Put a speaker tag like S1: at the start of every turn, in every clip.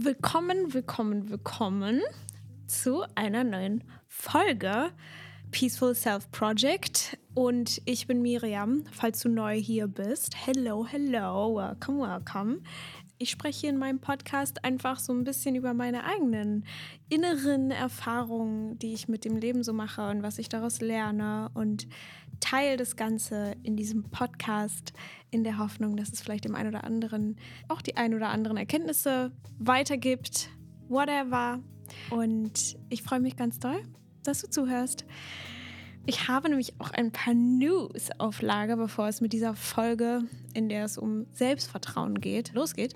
S1: Willkommen, willkommen, willkommen zu einer neuen Folge Peaceful Self Project. Und ich bin Miriam, falls du neu hier bist. Hello, hello, welcome, welcome. Ich spreche in meinem Podcast einfach so ein bisschen über meine eigenen inneren Erfahrungen, die ich mit dem Leben so mache und was ich daraus lerne und teile das Ganze in diesem Podcast in der Hoffnung, dass es vielleicht dem einen oder anderen auch die ein oder anderen Erkenntnisse weitergibt. Whatever. Und ich freue mich ganz doll, dass du zuhörst. Ich habe nämlich auch ein paar News auf Lager, bevor es mit dieser Folge, in der es um Selbstvertrauen geht, losgeht.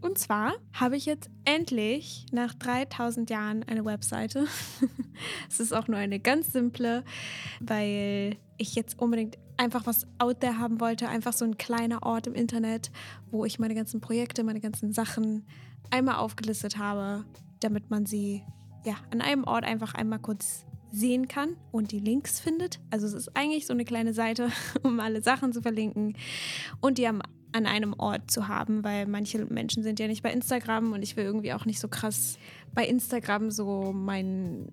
S1: Und zwar habe ich jetzt endlich nach 3000 Jahren eine Webseite. es ist auch nur eine ganz simple, weil ich jetzt unbedingt einfach was out there haben wollte. Einfach so ein kleiner Ort im Internet, wo ich meine ganzen Projekte, meine ganzen Sachen einmal aufgelistet habe, damit man sie ja an einem Ort einfach einmal kurz sehen kann und die Links findet. Also es ist eigentlich so eine kleine Seite, um alle Sachen zu verlinken und die am an einem Ort zu haben, weil manche Menschen sind ja nicht bei Instagram und ich will irgendwie auch nicht so krass bei Instagram so mein,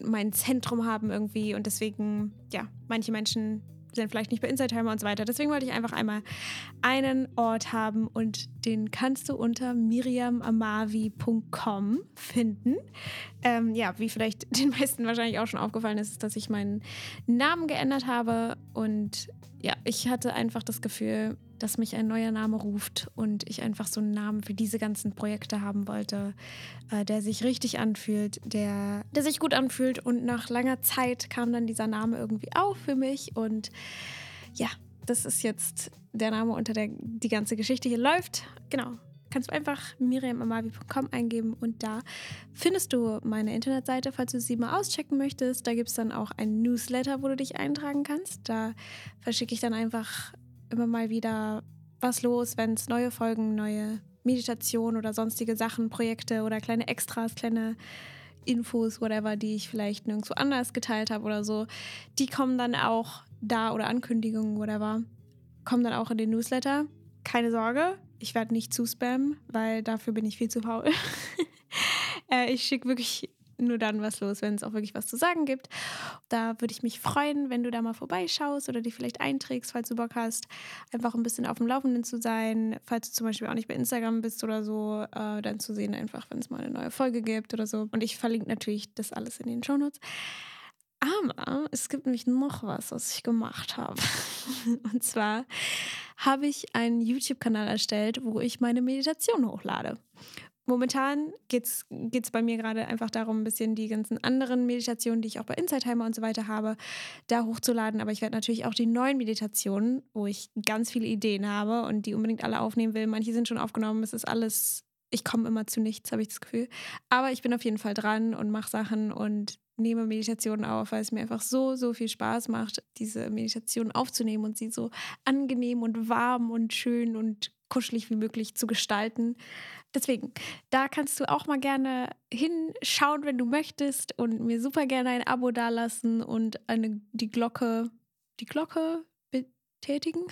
S1: mein Zentrum haben irgendwie und deswegen, ja, manche Menschen sind vielleicht nicht bei Insightheimer und so weiter. Deswegen wollte ich einfach einmal einen Ort haben und den kannst du unter miriamamavi.com finden. Ähm, ja, wie vielleicht den meisten wahrscheinlich auch schon aufgefallen ist, dass ich meinen Namen geändert habe und ja, ich hatte einfach das Gefühl, dass mich ein neuer Name ruft und ich einfach so einen Namen für diese ganzen Projekte haben wollte, äh, der sich richtig anfühlt, der, der sich gut anfühlt. Und nach langer Zeit kam dann dieser Name irgendwie auf für mich. Und ja, das ist jetzt der Name, unter der die ganze Geschichte hier läuft. Genau. Kannst du einfach miriamamavi.com eingeben und da findest du meine Internetseite, falls du sie mal auschecken möchtest. Da gibt es dann auch ein Newsletter, wo du dich eintragen kannst. Da verschicke ich dann einfach immer mal wieder was los, wenn es neue Folgen, neue Meditationen oder sonstige Sachen, Projekte oder kleine Extras, kleine Infos, whatever, die ich vielleicht nirgendwo anders geteilt habe oder so, die kommen dann auch da oder Ankündigungen, whatever, kommen dann auch in den Newsletter. Keine Sorge, ich werde nicht zu spammen, weil dafür bin ich viel zu faul. äh, ich schicke wirklich nur dann was los, wenn es auch wirklich was zu sagen gibt. Da würde ich mich freuen, wenn du da mal vorbeischaust oder dich vielleicht einträgst, falls du Bock hast, einfach ein bisschen auf dem Laufenden zu sein. Falls du zum Beispiel auch nicht bei Instagram bist oder so, äh, dann zu sehen, einfach, wenn es mal eine neue Folge gibt oder so. Und ich verlinke natürlich das alles in den Shownotes. Aber es gibt nämlich noch was, was ich gemacht habe. Und zwar habe ich einen YouTube-Kanal erstellt, wo ich meine Meditation hochlade. Momentan geht es bei mir gerade einfach darum, ein bisschen die ganzen anderen Meditationen, die ich auch bei Insightheimer und so weiter habe, da hochzuladen. Aber ich werde natürlich auch die neuen Meditationen, wo ich ganz viele Ideen habe und die unbedingt alle aufnehmen will. Manche sind schon aufgenommen, es ist alles, ich komme immer zu nichts, habe ich das Gefühl. Aber ich bin auf jeden Fall dran und mache Sachen und nehme Meditationen auf, weil es mir einfach so, so viel Spaß macht, diese Meditation aufzunehmen und sie so angenehm und warm und schön und kuschelig wie möglich zu gestalten. Deswegen, da kannst du auch mal gerne hinschauen, wenn du möchtest und mir super gerne ein Abo dalassen und eine, die Glocke, die Glocke betätigen.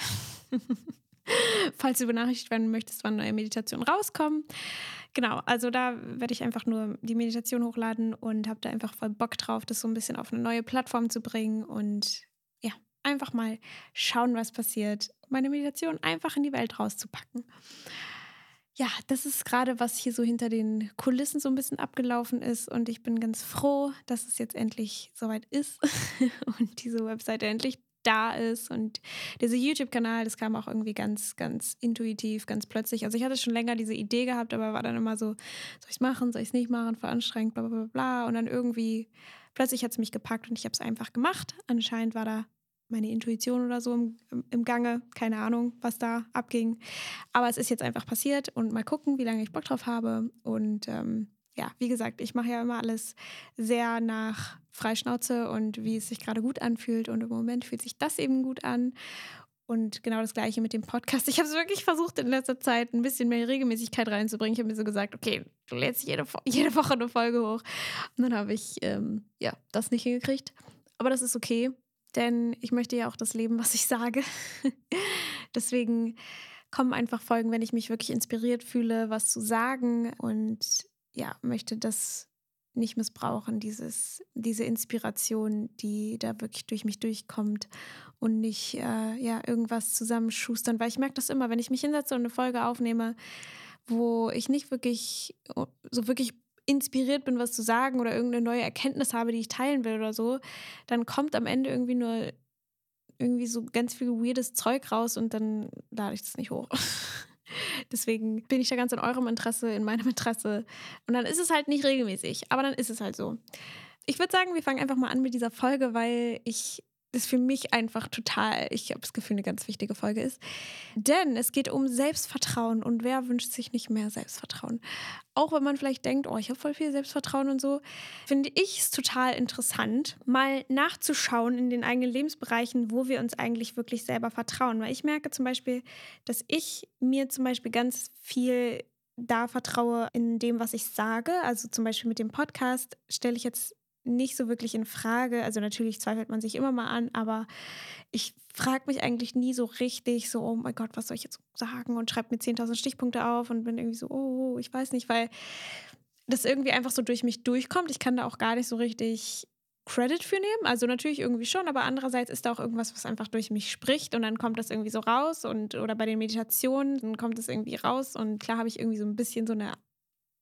S1: Falls du benachrichtigt werden möchtest, wann neue Meditationen rauskommen. Genau, also da werde ich einfach nur die Meditation hochladen und habe da einfach voll Bock drauf, das so ein bisschen auf eine neue Plattform zu bringen und ja, einfach mal schauen, was passiert. Meine Meditation einfach in die Welt rauszupacken ja, das ist gerade, was hier so hinter den Kulissen so ein bisschen abgelaufen ist. Und ich bin ganz froh, dass es jetzt endlich soweit ist und diese Webseite endlich da ist. Und dieser YouTube-Kanal, das kam auch irgendwie ganz, ganz intuitiv, ganz plötzlich. Also ich hatte schon länger diese Idee gehabt, aber war dann immer so, soll ich es machen, soll ich es nicht machen, voll anstrengend, bla bla bla. Und dann irgendwie, plötzlich hat es mich gepackt und ich habe es einfach gemacht. Anscheinend war da meine Intuition oder so im, im, Gange. Keine Ahnung, was da abging. Aber es ist jetzt einfach passiert und mal gucken, wie lange ich Bock drauf habe. Und ähm, ja, wie gesagt, ich mache ja immer alles sehr nach Freischnauze und wie es sich gerade gut anfühlt. Und im Moment fühlt sich das eben gut an. Und genau das gleiche mit dem Podcast. Ich habe es wirklich versucht, in letzter Zeit ein bisschen mehr Regelmäßigkeit reinzubringen. Ich habe mir so gesagt, okay, du lädst jede, jede Woche eine Folge hoch. Und dann habe ich ähm, ja, das nicht hingekriegt. Aber das ist okay denn ich möchte ja auch das leben, was ich sage. Deswegen kommen einfach Folgen, wenn ich mich wirklich inspiriert fühle, was zu sagen und ja, möchte das nicht missbrauchen, dieses, diese Inspiration, die da wirklich durch mich durchkommt und nicht äh, ja, irgendwas zusammenschustern, weil ich merke das immer, wenn ich mich hinsetze und eine Folge aufnehme, wo ich nicht wirklich so wirklich inspiriert bin, was zu sagen oder irgendeine neue Erkenntnis habe, die ich teilen will oder so, dann kommt am Ende irgendwie nur irgendwie so ganz viel weirdes Zeug raus und dann lade ich das nicht hoch. Deswegen bin ich da ganz in eurem Interesse, in meinem Interesse. Und dann ist es halt nicht regelmäßig, aber dann ist es halt so. Ich würde sagen, wir fangen einfach mal an mit dieser Folge, weil ich das für mich einfach total, ich habe das Gefühl, eine ganz wichtige Folge ist. Denn es geht um Selbstvertrauen und wer wünscht sich nicht mehr Selbstvertrauen? Auch wenn man vielleicht denkt, oh, ich habe voll viel Selbstvertrauen und so, finde ich es total interessant, mal nachzuschauen in den eigenen Lebensbereichen, wo wir uns eigentlich wirklich selber vertrauen. Weil ich merke zum Beispiel, dass ich mir zum Beispiel ganz viel da vertraue in dem, was ich sage. Also zum Beispiel mit dem Podcast stelle ich jetzt nicht so wirklich in Frage. Also natürlich zweifelt man sich immer mal an, aber ich frage mich eigentlich nie so richtig so, oh mein Gott, was soll ich jetzt sagen? Und schreibe mir 10.000 Stichpunkte auf und bin irgendwie so, oh, ich weiß nicht, weil das irgendwie einfach so durch mich durchkommt. Ich kann da auch gar nicht so richtig Credit für nehmen. Also natürlich irgendwie schon, aber andererseits ist da auch irgendwas, was einfach durch mich spricht und dann kommt das irgendwie so raus und oder bei den Meditationen, dann kommt es irgendwie raus und klar habe ich irgendwie so ein bisschen so eine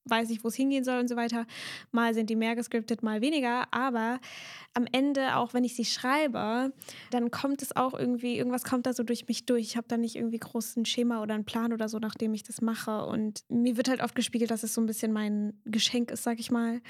S1: weiß ich, wo es hingehen soll und so weiter. Mal sind die mehr gescriptet, mal weniger. Aber am Ende, auch wenn ich sie schreibe, dann kommt es auch irgendwie, irgendwas kommt da so durch mich durch. Ich habe da nicht irgendwie großen Schema oder einen Plan oder so, nachdem ich das mache. Und mir wird halt oft gespiegelt, dass es so ein bisschen mein Geschenk ist, sag ich mal.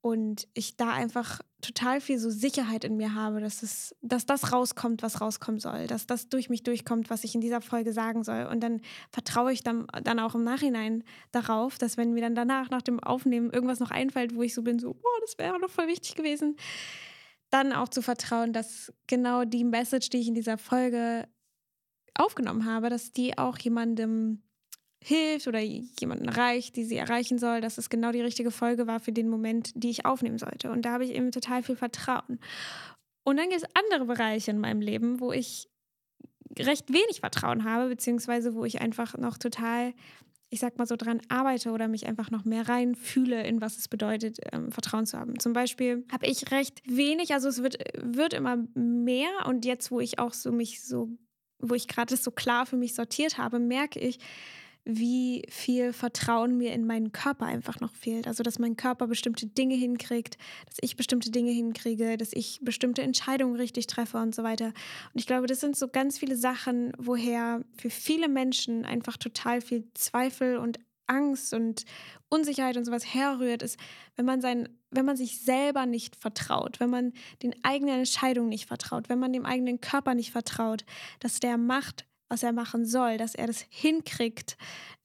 S1: Und ich da einfach total viel so Sicherheit in mir habe, dass, es, dass das rauskommt, was rauskommen soll, dass das durch mich durchkommt, was ich in dieser Folge sagen soll. Und dann vertraue ich dann, dann auch im Nachhinein darauf, dass wenn mir dann danach, nach dem Aufnehmen, irgendwas noch einfällt, wo ich so bin, so, boah, das wäre doch voll wichtig gewesen, dann auch zu vertrauen, dass genau die Message, die ich in dieser Folge aufgenommen habe, dass die auch jemandem hilft oder jemanden erreicht, die sie erreichen soll, dass es genau die richtige Folge war für den Moment, die ich aufnehmen sollte. Und da habe ich eben total viel Vertrauen. Und dann gibt es andere Bereiche in meinem Leben, wo ich recht wenig Vertrauen habe, beziehungsweise wo ich einfach noch total, ich sag mal so, dran arbeite oder mich einfach noch mehr reinfühle, in was es bedeutet, ähm, Vertrauen zu haben. Zum Beispiel habe ich recht wenig, also es wird, wird immer mehr und jetzt, wo ich auch so mich so, wo ich gerade so klar für mich sortiert habe, merke ich, wie viel Vertrauen mir in meinen Körper einfach noch fehlt. Also, dass mein Körper bestimmte Dinge hinkriegt, dass ich bestimmte Dinge hinkriege, dass ich bestimmte Entscheidungen richtig treffe und so weiter. Und ich glaube, das sind so ganz viele Sachen, woher für viele Menschen einfach total viel Zweifel und Angst und Unsicherheit und sowas herrührt, ist, wenn man sein, wenn man sich selber nicht vertraut, wenn man den eigenen Entscheidungen nicht vertraut, wenn man dem eigenen Körper nicht vertraut, dass der macht, was er machen soll, dass er das hinkriegt,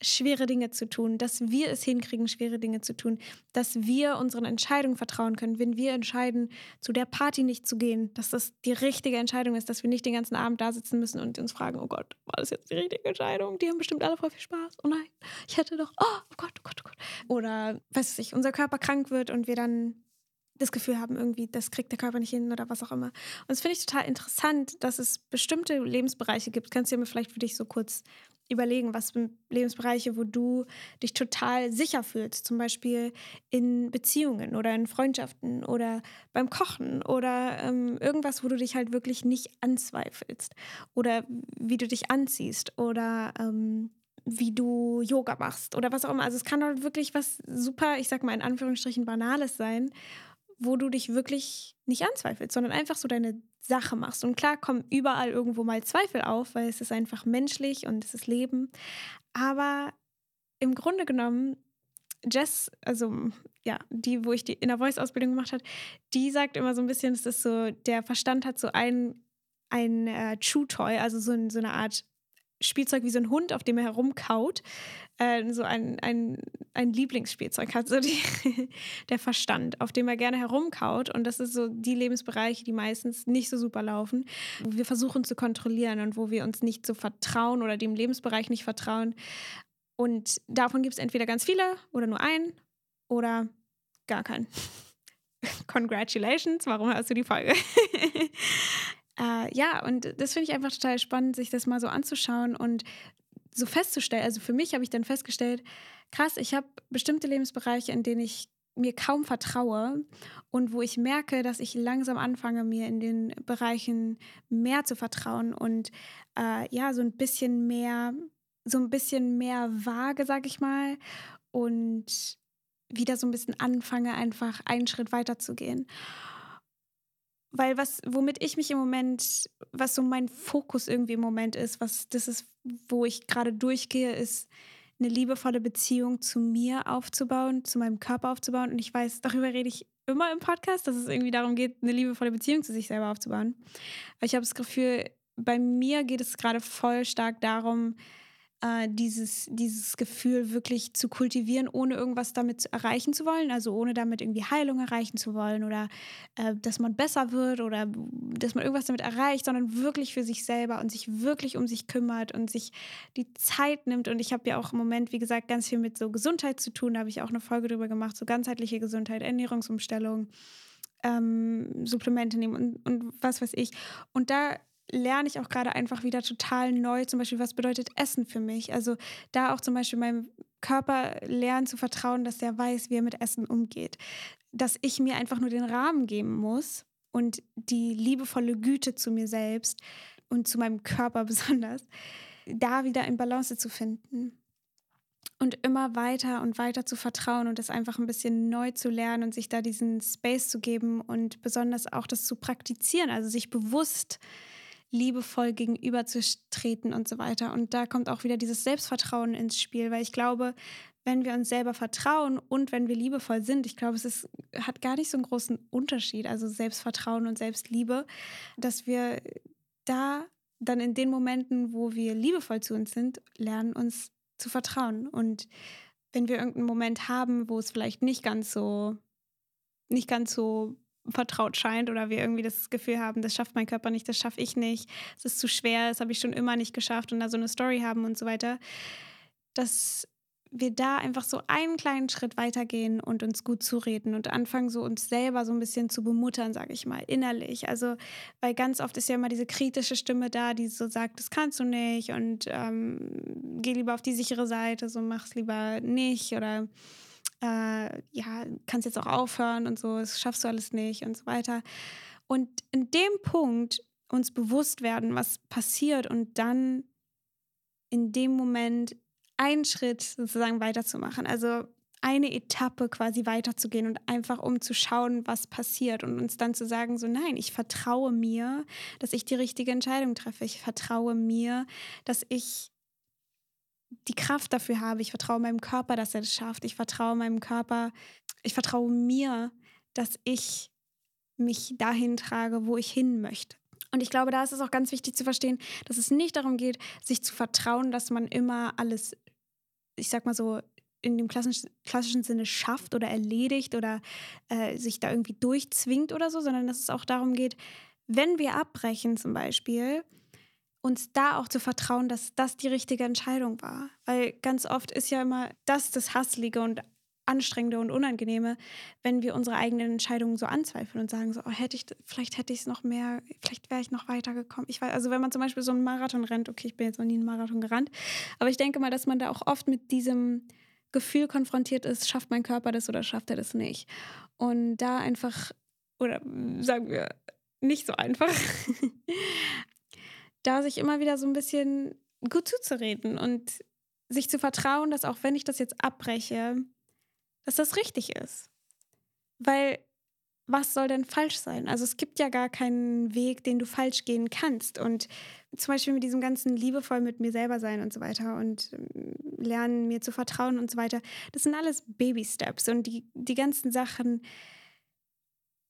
S1: schwere Dinge zu tun, dass wir es hinkriegen, schwere Dinge zu tun, dass wir unseren Entscheidungen vertrauen können, wenn wir entscheiden, zu der Party nicht zu gehen, dass das die richtige Entscheidung ist, dass wir nicht den ganzen Abend da sitzen müssen und uns fragen, oh Gott, war das jetzt die richtige Entscheidung? Die haben bestimmt alle voll viel Spaß. Oh nein, ich hätte doch, oh, oh Gott, oh Gott, oh Gott. Oder, weiß ich, unser Körper krank wird und wir dann das Gefühl haben, irgendwie, das kriegt der Körper nicht hin oder was auch immer. Und das finde ich total interessant, dass es bestimmte Lebensbereiche gibt. Kannst du dir vielleicht für dich so kurz überlegen, was Lebensbereiche, wo du dich total sicher fühlst, zum Beispiel in Beziehungen oder in Freundschaften oder beim Kochen oder ähm, irgendwas, wo du dich halt wirklich nicht anzweifelst oder wie du dich anziehst oder ähm, wie du Yoga machst oder was auch immer. Also es kann halt wirklich was super, ich sag mal in Anführungsstrichen banales sein wo du dich wirklich nicht anzweifelst, sondern einfach so deine Sache machst. Und klar kommen überall irgendwo mal Zweifel auf, weil es ist einfach menschlich und es ist Leben. Aber im Grunde genommen, Jess, also ja, die, wo ich die Inner Voice-Ausbildung gemacht habe, die sagt immer so ein bisschen, es ist so, der Verstand hat so ein, ein äh, True Toy, also so, so eine Art Spielzeug wie so ein Hund, auf dem er herumkaut, äh, so ein, ein, ein Lieblingsspielzeug hat, so die, der Verstand, auf dem er gerne herumkaut. Und das ist so die Lebensbereiche, die meistens nicht so super laufen, wo wir versuchen zu kontrollieren und wo wir uns nicht so vertrauen oder dem Lebensbereich nicht vertrauen. Und davon gibt es entweder ganz viele oder nur einen oder gar keinen. Congratulations, warum hörst du die Folge? Äh, ja, und das finde ich einfach total spannend, sich das mal so anzuschauen und so festzustellen, also für mich habe ich dann festgestellt, krass, ich habe bestimmte Lebensbereiche, in denen ich mir kaum vertraue und wo ich merke, dass ich langsam anfange, mir in den Bereichen mehr zu vertrauen und äh, ja, so ein bisschen mehr, so ein bisschen mehr vage, sag ich mal, und wieder so ein bisschen anfange, einfach einen Schritt weiter zu gehen. Weil was, womit ich mich im Moment, was so mein Fokus irgendwie im Moment ist, was das ist, wo ich gerade durchgehe, ist eine liebevolle Beziehung zu mir aufzubauen, zu meinem Körper aufzubauen. Und ich weiß, darüber rede ich immer im Podcast, dass es irgendwie darum geht, eine liebevolle Beziehung zu sich selber aufzubauen. Aber ich habe das Gefühl, bei mir geht es gerade voll stark darum, äh, dieses, dieses Gefühl wirklich zu kultivieren, ohne irgendwas damit erreichen zu wollen, also ohne damit irgendwie Heilung erreichen zu wollen oder äh, dass man besser wird oder dass man irgendwas damit erreicht, sondern wirklich für sich selber und sich wirklich um sich kümmert und sich die Zeit nimmt. Und ich habe ja auch im Moment, wie gesagt, ganz viel mit so Gesundheit zu tun. Da habe ich auch eine Folge drüber gemacht, so ganzheitliche Gesundheit, Ernährungsumstellung. Ähm, Supplemente nehmen und, und was weiß ich. Und da lerne ich auch gerade einfach wieder total neu, zum Beispiel, was bedeutet Essen für mich. Also da auch zum Beispiel meinem Körper lernen zu vertrauen, dass der weiß, wie er mit Essen umgeht. Dass ich mir einfach nur den Rahmen geben muss und die liebevolle Güte zu mir selbst und zu meinem Körper besonders, da wieder in Balance zu finden. Und immer weiter und weiter zu vertrauen und das einfach ein bisschen neu zu lernen und sich da diesen Space zu geben und besonders auch das zu praktizieren, also sich bewusst liebevoll gegenüberzutreten und so weiter. Und da kommt auch wieder dieses Selbstvertrauen ins Spiel, weil ich glaube, wenn wir uns selber vertrauen und wenn wir liebevoll sind, ich glaube, es ist, hat gar nicht so einen großen Unterschied, also Selbstvertrauen und Selbstliebe, dass wir da dann in den Momenten, wo wir liebevoll zu uns sind, lernen uns zu vertrauen. Und wenn wir irgendeinen Moment haben, wo es vielleicht nicht ganz so, nicht ganz so vertraut scheint oder wir irgendwie das Gefühl haben, das schafft mein Körper nicht, das schaffe ich nicht, es ist zu schwer, das habe ich schon immer nicht geschafft und da so eine Story haben und so weiter, dass wir da einfach so einen kleinen Schritt weitergehen und uns gut zureden und anfangen, so uns selber so ein bisschen zu bemuttern, sage ich mal, innerlich. Also, weil ganz oft ist ja immer diese kritische Stimme da, die so sagt, das kannst du nicht und ähm, geh lieber auf die sichere Seite, so mach's lieber nicht oder äh, ja, kannst jetzt auch aufhören und so, das schaffst du alles nicht und so weiter. Und in dem Punkt uns bewusst werden, was passiert und dann in dem Moment einen Schritt sozusagen weiterzumachen. Also eine Etappe quasi weiterzugehen und einfach um zu schauen, was passiert und uns dann zu sagen, so nein, ich vertraue mir, dass ich die richtige Entscheidung treffe. Ich vertraue mir, dass ich die Kraft dafür habe. Ich vertraue meinem Körper, dass er das schafft. Ich vertraue meinem Körper. Ich vertraue mir, dass ich mich dahin trage, wo ich hin möchte. Und ich glaube, da ist es auch ganz wichtig zu verstehen, dass es nicht darum geht, sich zu vertrauen, dass man immer alles, ich sag mal so, in dem klassischen, Sinne schafft oder erledigt oder äh, sich da irgendwie durchzwingt oder so, sondern dass es auch darum geht, wenn wir abbrechen zum Beispiel, uns da auch zu vertrauen, dass das die richtige Entscheidung war. Weil ganz oft ist ja immer das das Hasslige und Anstrengende und Unangenehme, wenn wir unsere eigenen Entscheidungen so anzweifeln und sagen so, oh, hätte ich, vielleicht hätte ich es noch mehr, vielleicht wäre ich noch weitergekommen. Ich weiß, also wenn man zum Beispiel so einen Marathon rennt, okay, ich bin jetzt noch nie einen Marathon gerannt, aber ich denke mal, dass man da auch oft mit diesem Gefühl konfrontiert ist, schafft mein Körper das oder schafft er das nicht? Und da einfach, oder sagen wir, nicht so einfach, da sich immer wieder so ein bisschen gut zuzureden und sich zu vertrauen, dass auch wenn ich das jetzt abbreche, dass das richtig ist. Weil was soll denn falsch sein? Also es gibt ja gar keinen Weg, den du falsch gehen kannst. Und zum Beispiel mit diesem ganzen liebevoll mit mir selber sein und so weiter und ähm, lernen, mir zu vertrauen und so weiter, das sind alles Baby-Steps. Und die, die ganzen Sachen,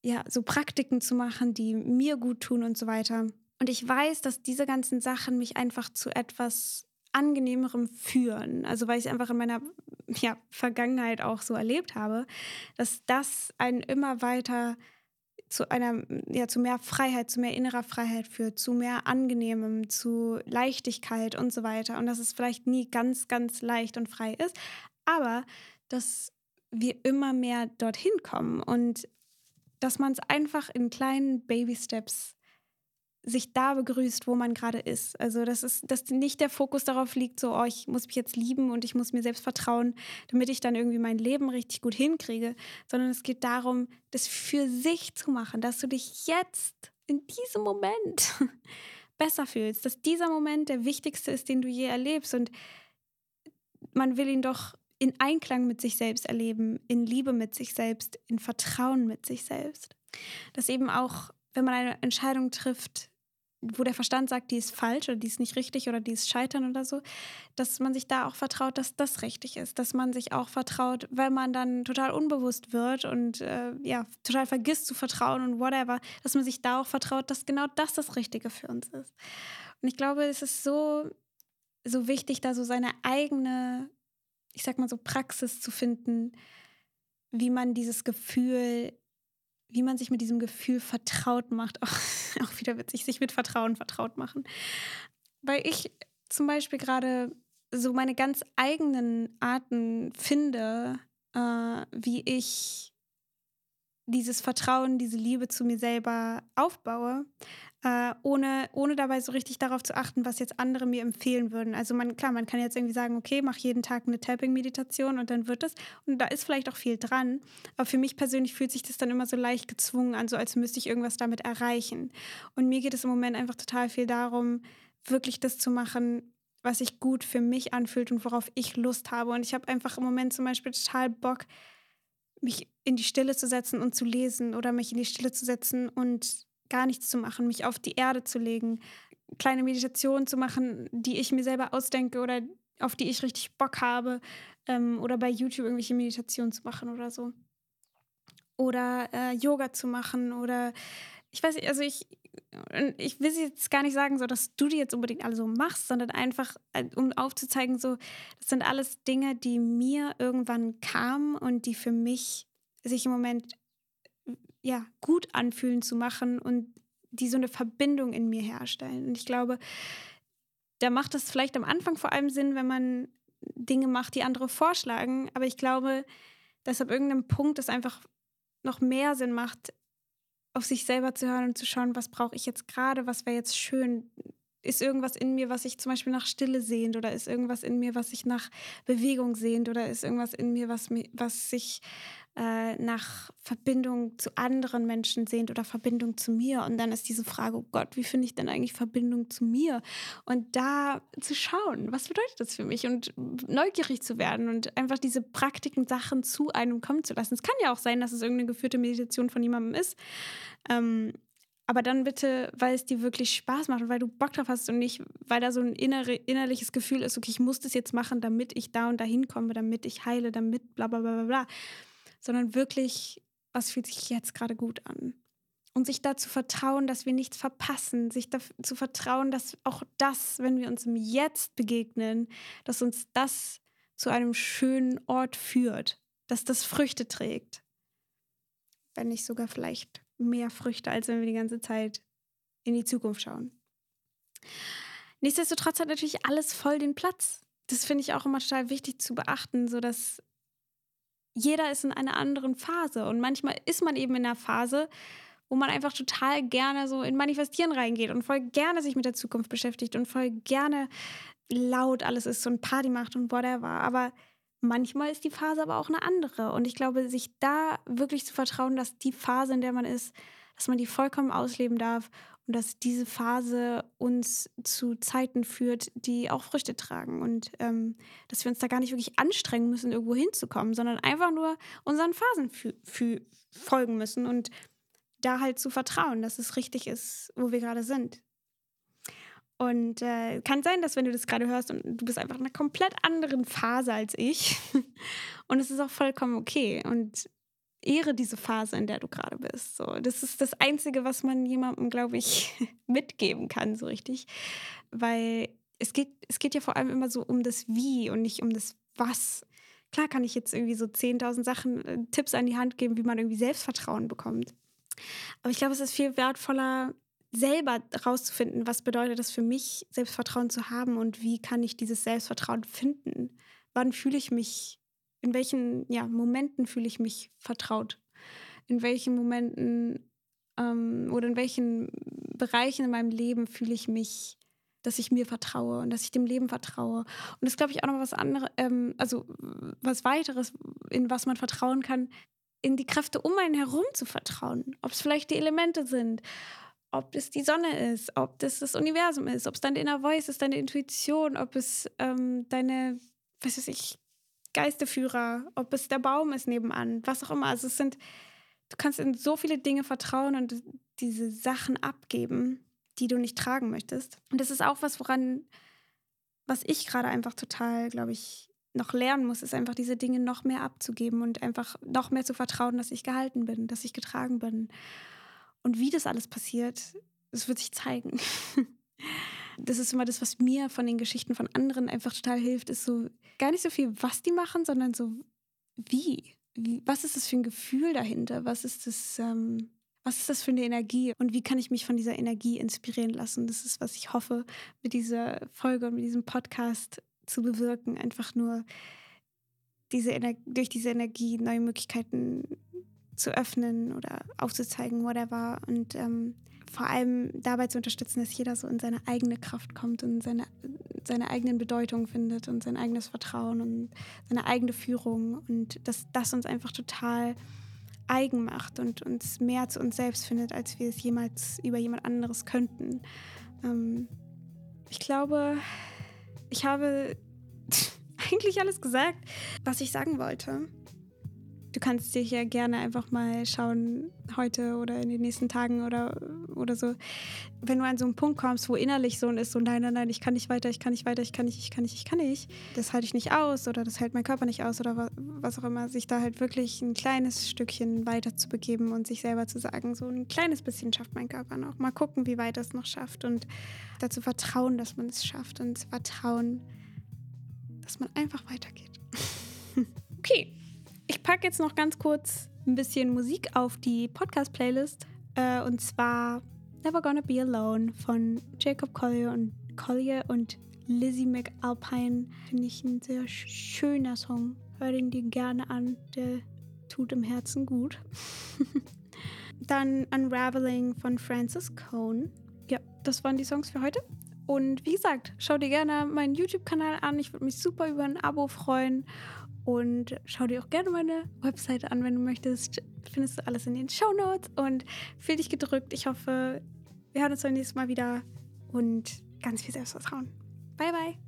S1: ja, so Praktiken zu machen, die mir gut tun und so weiter, und ich weiß, dass diese ganzen Sachen mich einfach zu etwas angenehmerem führen. Also weil ich einfach in meiner ja, Vergangenheit auch so erlebt habe, dass das einen immer weiter zu einer, ja, zu mehr Freiheit, zu mehr innerer Freiheit führt, zu mehr Angenehmem, zu Leichtigkeit und so weiter. Und dass es vielleicht nie ganz, ganz leicht und frei ist, aber dass wir immer mehr dorthin kommen und dass man es einfach in kleinen Baby-Steps sich da begrüßt, wo man gerade ist. Also, dass, es, dass nicht der Fokus darauf liegt, so, oh, ich muss mich jetzt lieben und ich muss mir selbst vertrauen, damit ich dann irgendwie mein Leben richtig gut hinkriege, sondern es geht darum, das für sich zu machen, dass du dich jetzt in diesem Moment besser fühlst, dass dieser Moment der wichtigste ist, den du je erlebst und man will ihn doch in Einklang mit sich selbst erleben, in Liebe mit sich selbst, in Vertrauen mit sich selbst. Dass eben auch, wenn man eine Entscheidung trifft, wo der Verstand sagt, die ist falsch oder die ist nicht richtig oder die ist scheitern oder so, dass man sich da auch vertraut, dass das richtig ist, dass man sich auch vertraut, wenn man dann total unbewusst wird und äh, ja, total vergisst zu vertrauen und whatever, dass man sich da auch vertraut, dass genau das das Richtige für uns ist. Und ich glaube, es ist so, so wichtig, da so seine eigene, ich sag mal so, Praxis zu finden, wie man dieses Gefühl wie man sich mit diesem Gefühl vertraut macht. Auch, auch wieder witzig, sich mit Vertrauen vertraut machen. Weil ich zum Beispiel gerade so meine ganz eigenen Arten finde, äh, wie ich dieses Vertrauen, diese Liebe zu mir selber aufbaue, äh, ohne, ohne dabei so richtig darauf zu achten, was jetzt andere mir empfehlen würden. Also man, klar, man kann jetzt irgendwie sagen, okay, mach jeden Tag eine Tapping-Meditation und dann wird es. Und da ist vielleicht auch viel dran. Aber für mich persönlich fühlt sich das dann immer so leicht gezwungen an, so als müsste ich irgendwas damit erreichen. Und mir geht es im Moment einfach total viel darum, wirklich das zu machen, was sich gut für mich anfühlt und worauf ich Lust habe. Und ich habe einfach im Moment zum Beispiel total Bock, mich in die Stille zu setzen und zu lesen oder mich in die Stille zu setzen und gar nichts zu machen, mich auf die Erde zu legen, kleine Meditationen zu machen, die ich mir selber ausdenke oder auf die ich richtig Bock habe ähm, oder bei YouTube irgendwelche Meditationen zu machen oder so. Oder äh, Yoga zu machen oder ich weiß nicht, also ich, ich will jetzt gar nicht sagen, so dass du die jetzt unbedingt alle so machst, sondern einfach, äh, um aufzuzeigen, so, das sind alles Dinge, die mir irgendwann kamen und die für mich sich im Moment ja, gut anfühlen zu machen und die so eine Verbindung in mir herstellen. Und ich glaube, da macht es vielleicht am Anfang vor allem Sinn, wenn man Dinge macht, die andere vorschlagen. Aber ich glaube, dass ab irgendeinem Punkt es einfach noch mehr Sinn macht, auf sich selber zu hören und zu schauen, was brauche ich jetzt gerade, was wäre jetzt schön. Ist irgendwas in mir, was sich zum Beispiel nach Stille sehnt oder ist irgendwas in mir, was sich nach Bewegung sehnt oder ist irgendwas in mir, was, was sich äh, nach Verbindung zu anderen Menschen sehnt oder Verbindung zu mir. Und dann ist diese Frage, oh Gott, wie finde ich denn eigentlich Verbindung zu mir? Und da zu schauen, was bedeutet das für mich? Und neugierig zu werden und einfach diese Praktiken, Sachen zu einem kommen zu lassen. Es kann ja auch sein, dass es irgendeine geführte Meditation von jemandem ist. Ähm, aber dann bitte, weil es dir wirklich Spaß macht und weil du Bock drauf hast und nicht, weil da so ein innere, innerliches Gefühl ist, okay, ich muss das jetzt machen, damit ich da und da hinkomme, damit ich heile, damit bla bla bla bla sondern wirklich, was fühlt sich jetzt gerade gut an? Und sich dazu vertrauen, dass wir nichts verpassen, sich dazu vertrauen, dass auch das, wenn wir uns im Jetzt begegnen, dass uns das zu einem schönen Ort führt, dass das Früchte trägt. Wenn nicht sogar vielleicht mehr Früchte, als wenn wir die ganze Zeit in die Zukunft schauen. Nichtsdestotrotz hat natürlich alles voll den Platz. Das finde ich auch immer total wichtig zu beachten, so dass jeder ist in einer anderen Phase und manchmal ist man eben in einer Phase, wo man einfach total gerne so in Manifestieren reingeht und voll gerne sich mit der Zukunft beschäftigt und voll gerne laut alles ist und Party macht und whatever. Aber manchmal ist die Phase aber auch eine andere. Und ich glaube, sich da wirklich zu vertrauen, dass die Phase, in der man ist, dass man die vollkommen ausleben darf und dass diese Phase uns zu Zeiten führt, die auch Früchte tragen und ähm, dass wir uns da gar nicht wirklich anstrengen müssen, irgendwo hinzukommen, sondern einfach nur unseren Phasen folgen müssen und da halt zu vertrauen, dass es richtig ist, wo wir gerade sind. Und äh, kann sein, dass wenn du das gerade hörst und du bist einfach in einer komplett anderen Phase als ich und es ist auch vollkommen okay und ehre diese Phase, in der du gerade bist. So, das ist das Einzige, was man jemandem, glaube ich, mitgeben kann, so richtig. Weil es geht, es geht ja vor allem immer so um das Wie und nicht um das Was. Klar kann ich jetzt irgendwie so 10.000 Sachen, äh, Tipps an die Hand geben, wie man irgendwie Selbstvertrauen bekommt. Aber ich glaube, es ist viel wertvoller, selber rauszufinden, was bedeutet das für mich, Selbstvertrauen zu haben und wie kann ich dieses Selbstvertrauen finden? Wann fühle ich mich in welchen ja, Momenten fühle ich mich vertraut? In welchen Momenten ähm, oder in welchen
S2: Bereichen in meinem Leben fühle ich mich, dass ich mir vertraue und dass ich dem Leben vertraue. Und das glaube ich, auch noch was anderes, ähm, also was weiteres, in was man vertrauen kann, in die Kräfte um einen herum zu vertrauen. Ob es vielleicht die Elemente sind, ob es die Sonne ist, ob das das Universum ist, ob es deine Inner Voice ist, deine Intuition, ob es ähm, deine, was weiß ich, Geisteführer, ob es der Baum ist nebenan, was auch immer. Also es sind, du kannst in so viele Dinge vertrauen und diese Sachen abgeben, die du nicht tragen möchtest. Und das ist auch was, woran, was ich gerade einfach total, glaube ich, noch lernen muss, ist einfach diese Dinge noch mehr abzugeben und einfach noch mehr zu vertrauen, dass ich gehalten bin, dass ich getragen bin. Und wie das alles passiert, das wird sich zeigen. das ist immer das, was mir von den Geschichten von anderen einfach total hilft, ist so gar nicht so viel, was die machen, sondern so wie. was ist das für ein Gefühl dahinter? Was ist das, ähm, was ist das für eine Energie? Und wie kann ich mich von dieser Energie inspirieren lassen? Das ist, was ich hoffe, mit dieser Folge und mit diesem Podcast zu bewirken. Einfach nur diese durch diese Energie neue Möglichkeiten zu öffnen oder aufzuzeigen, whatever. Und ähm, vor allem dabei zu unterstützen, dass jeder so in seine eigene Kraft kommt und seine, seine eigenen Bedeutungen findet und sein eigenes Vertrauen und seine eigene Führung. Und dass das uns einfach total eigen macht und uns mehr zu uns selbst findet, als wir es jemals über jemand anderes könnten. Ähm, ich glaube, ich habe eigentlich alles gesagt, was ich sagen wollte. Du kannst dich ja gerne einfach mal schauen, heute oder in den nächsten Tagen oder, oder so, wenn du an so einen Punkt kommst, wo innerlich so ist, so nein, nein, nein, ich kann nicht weiter, ich kann nicht weiter, ich kann nicht, ich kann nicht, ich kann nicht, das halte ich nicht aus oder das hält mein Körper nicht aus oder was auch immer, sich da halt wirklich ein kleines Stückchen weiter zu begeben und sich selber zu sagen, so ein kleines bisschen schafft mein Körper noch. Mal gucken, wie weit es noch schafft und dazu vertrauen, dass man es schafft und vertrauen, dass man einfach weitergeht. okay. Ich packe jetzt noch ganz kurz ein bisschen Musik auf die Podcast-Playlist. Äh, und zwar Never Gonna Be Alone von Jacob Collier und, Collier und Lizzie McAlpine. Finde ich ein sehr schöner Song. Hör den dir gerne an. Der tut im Herzen gut. Dann Unraveling von Francis Cone. Ja, das waren die Songs für heute. Und wie gesagt, schau dir gerne meinen YouTube-Kanal an. Ich würde mich super über ein Abo freuen. Und schau dir auch gerne meine Webseite an, wenn du möchtest. Findest du alles in den Show Notes. Und fühl dich gedrückt. Ich hoffe, wir hören uns beim nächsten Mal wieder. Und ganz viel Selbstvertrauen. Bye, bye.